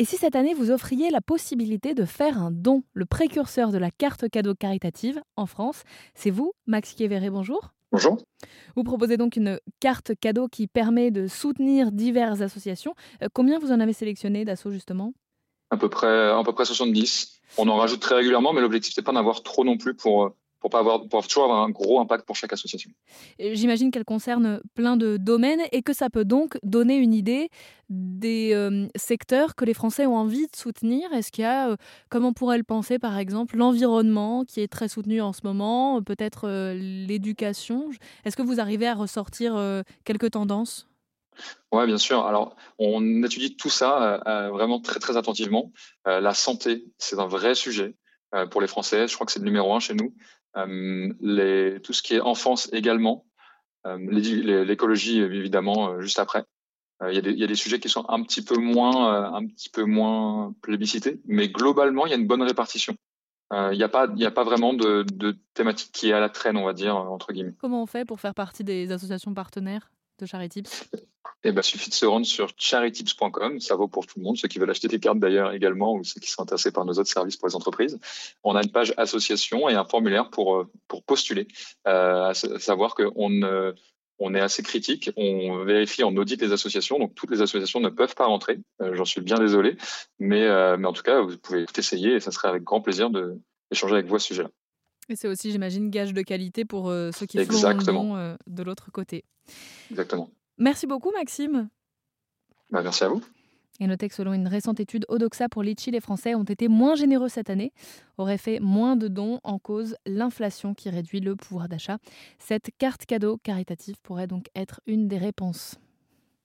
Et si cette année vous offriez la possibilité de faire un don, le précurseur de la carte cadeau caritative en France, c'est vous, Max Kieveré, bonjour. Bonjour. Vous proposez donc une carte cadeau qui permet de soutenir diverses associations. Euh, combien vous en avez sélectionné d'assauts justement? À peu, près, à peu près 70. On en rajoute très régulièrement, mais l'objectif, c'est pas d'en avoir trop non plus pour, euh, pour, pas avoir, pour toujours avoir un gros impact pour chaque association. J'imagine qu'elle concerne plein de domaines et que ça peut donc donner une idée des euh, secteurs que les Français ont envie de soutenir. Est-ce qu'il y a, euh, comme on pourrait le penser par exemple, l'environnement qui est très soutenu en ce moment, peut-être euh, l'éducation? Est-ce que vous arrivez à ressortir quelques tendances? Oui, bien sûr. Alors, on étudie tout ça vraiment très, très attentivement. la santé, c'est un vrai sujet pour les Français. Je crois que c'est le numéro un chez nous. Euh, tout ce qui est enfance également, euh, l'écologie évidemment euh, juste après. Il y, a des, sujets qui sont un petit peu moins, un petit peu moins plébiscités, mais globalement, il y a une bonne répartition. Il n'y a, pas, a pas vraiment de, de thématique qui est à la traîne, on va dire, entre guillemets. Comment on fait pour faire partie des associations partenaires de ChariTips eh ben, suffit de se rendre sur charitytips.com. Ça vaut pour tout le monde, ceux qui veulent acheter des cartes d'ailleurs également ou ceux qui sont intéressés par nos autres services pour les entreprises. On a une page association et un formulaire pour, euh, pour postuler, euh, à savoir qu'on on est assez critique, on vérifie, on audite les associations, donc toutes les associations ne peuvent pas rentrer. Euh, j'en suis bien désolé, mais, euh, mais en tout cas, vous pouvez tout essayer et ça serait avec grand plaisir d'échanger avec vous à ce sujet-là. Et c'est aussi, j'imagine, gage de qualité pour ceux qui Exactement. font de l'autre côté. Exactement. Merci beaucoup, Maxime. Bah, merci à vous. Et notez que selon une récente étude, Odoxa pour Litchi, les Français ont été moins généreux cette année, auraient fait moins de dons en cause l'inflation qui réduit le pouvoir d'achat. Cette carte cadeau caritative pourrait donc être une des réponses.